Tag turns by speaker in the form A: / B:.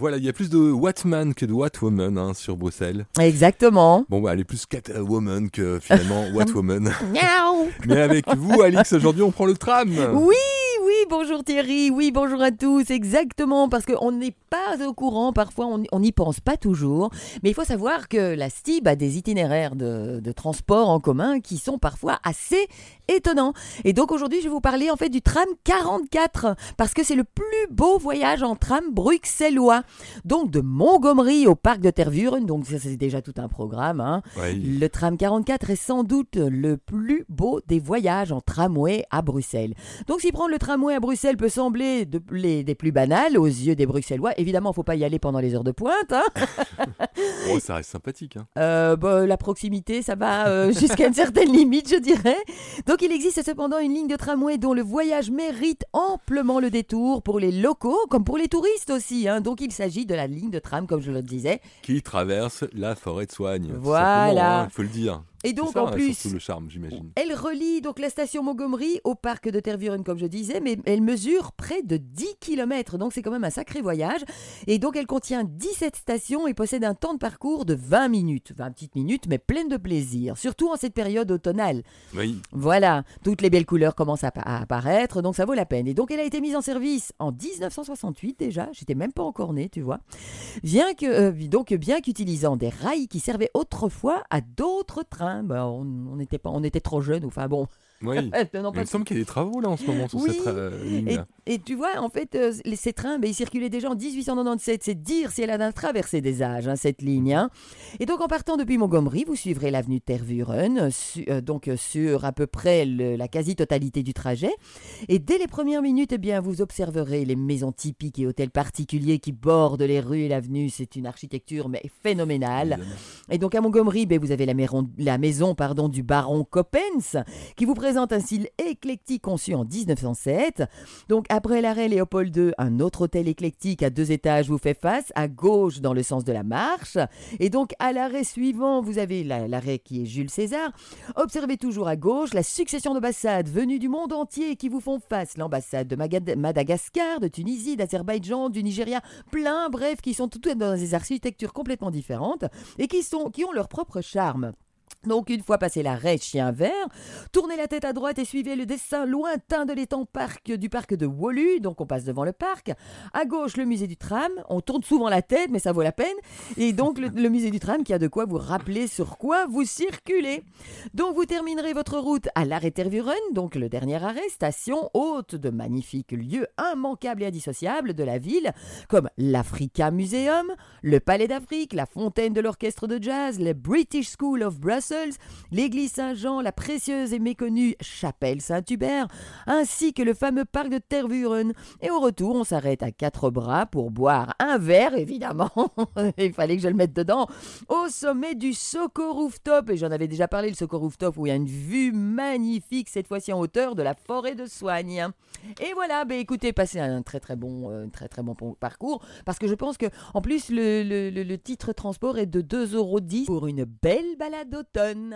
A: Voilà, il y a plus de Watman que de Watwoman hein, sur Bruxelles.
B: Exactement.
A: Bon, bah, elle est plus Catwoman que finalement Watwoman. Mais avec vous, Alix, aujourd'hui, on prend le tram.
B: Oui, bonjour Thierry, oui, bonjour à tous, exactement, parce qu'on n'est pas au courant, parfois on n'y pense pas toujours, mais il faut savoir que la STIB a des itinéraires de, de transport en commun qui sont parfois assez étonnants. Et donc aujourd'hui, je vais vous parler en fait du tram 44, parce que c'est le plus beau voyage en tram bruxellois. Donc de Montgomery au parc de Tervuren, donc ça c'est déjà tout un programme. Hein.
A: Ouais,
B: Le tram 44 est sans doute le plus beau des voyages en tramway à Bruxelles. Donc si prendre le tramway à Bruxelles peut sembler de- les, des plus banales aux yeux des Bruxellois, évidemment, faut pas y aller pendant les heures de pointe. hein.
A: oh, ça reste sympathique. Hein.
B: Euh, bah, la proximité, ça va euh, jusqu'à une certaine limite, je dirais. Donc il existe cependant une ligne de tramway dont le voyage mérite amplement le détour pour les locaux comme pour les touristes aussi. hein. Donc il s'agit de la ligne de tram, comme je le disais.
A: Qui traverse la forêt de soigne.
B: Voilà.
A: hein, Il faut le dire.
B: Et donc
A: ça,
B: en
A: hein,
B: plus,
A: le charme.
B: Elle relie donc la station Montgomery au parc de Tervuren, comme je disais, mais elle mesure près de 10 km, donc c'est quand même un sacré voyage. Et donc elle contient 17 stations et possède un temps de parcours de 20 minutes. 20 petites minutes, mais pleines de plaisir, surtout en cette période automnale.
A: Oui.
B: Voilà, toutes les belles couleurs commencent à, à apparaître, donc ça vaut la peine. Et donc elle a été mise en service en 1968 déjà, j'étais même pas encore née, tu vois. Bien que, euh, donc bien qu'utilisant des rails qui servaient autrefois à d'autres trains, Ben, on, on était pas, on était trop jeunes, enfin bon.
A: Oui.
B: non,
A: il me semble qu'il y a des travaux là en ce moment sur
B: Oui.
A: cette euh,
B: et,
A: ligne-là.
B: et tu vois, en fait, euh, les- ces trains, ben, ils circulaient déjà en 1897. C'est dire si elle a traversé des âges, hein, cette ligne. hein. Et donc, en partant depuis Montgomery, vous suivrez l'avenue Tervuren, su- euh, donc euh, sur à peu près le- la quasi-totalité du trajet. Et dès les premières minutes, eh bien, vous observerez les maisons typiques et hôtels particuliers qui bordent les rues et l'avenue. C'est une architecture mais phénoménale.
A: Évidemment.
B: Et donc à Montgomery, ben, vous avez la, maison- la maison pardon, du baron Coppens, qui vous présente un style éclectique conçu en 1907. Donc après l'arrêt Léopold II, un autre hôtel éclectique à deux étages vous fait face, à gauche dans le sens de la marche. Et donc à l'arrêt suivant, vous avez la- l'arrêt qui est Jules César. Observez toujours à gauche la succession d'ambassades venues du monde entier qui vous font face. L'ambassade de Madagascar, de Tunisie, d'Azerbaïdjan, du Nigeria, plein, bref, qui sont toutes dans des architectures complètement différentes et qui, sont, qui ont leur propre charme. Donc, une fois passé l'arrêt chien vert, tournez la tête à droite et suivez le dessin lointain de l'étang parc du parc de Wolu. Donc, on passe devant le parc. À gauche, le musée du tram. On tourne souvent la tête, mais ça vaut la peine. Et donc, le, le musée du tram qui a de quoi vous rappeler sur quoi vous circulez. Donc, vous terminerez votre route à l'arrêt Tervuren, donc le dernier arrêt, station haute de magnifiques lieux immanquables et indissociables de la ville, comme l'Africa Museum, le Palais d'Afrique, la fontaine de l'orchestre de jazz, le British School of Brussels, l'église Saint-Jean, la précieuse et méconnue chapelle Saint-Hubert, ainsi que le fameux parc de Tervuren. Et au retour, on s'arrête à quatre bras pour boire un verre, évidemment. Il fallait que je le mette dedans. Au sommet du Soko Rooftop. Et j'en avais déjà parlé, le Soko Rooftop, où il y a une vue magnifique, cette fois-ci en hauteur de la forêt de Soigne. Et voilà, ben écoutez, passez un très très bon, euh, très très bon parcours. Parce que je pense que, en plus, le- le titre transport est de 2,10€ pour une belle balade d'automne. donne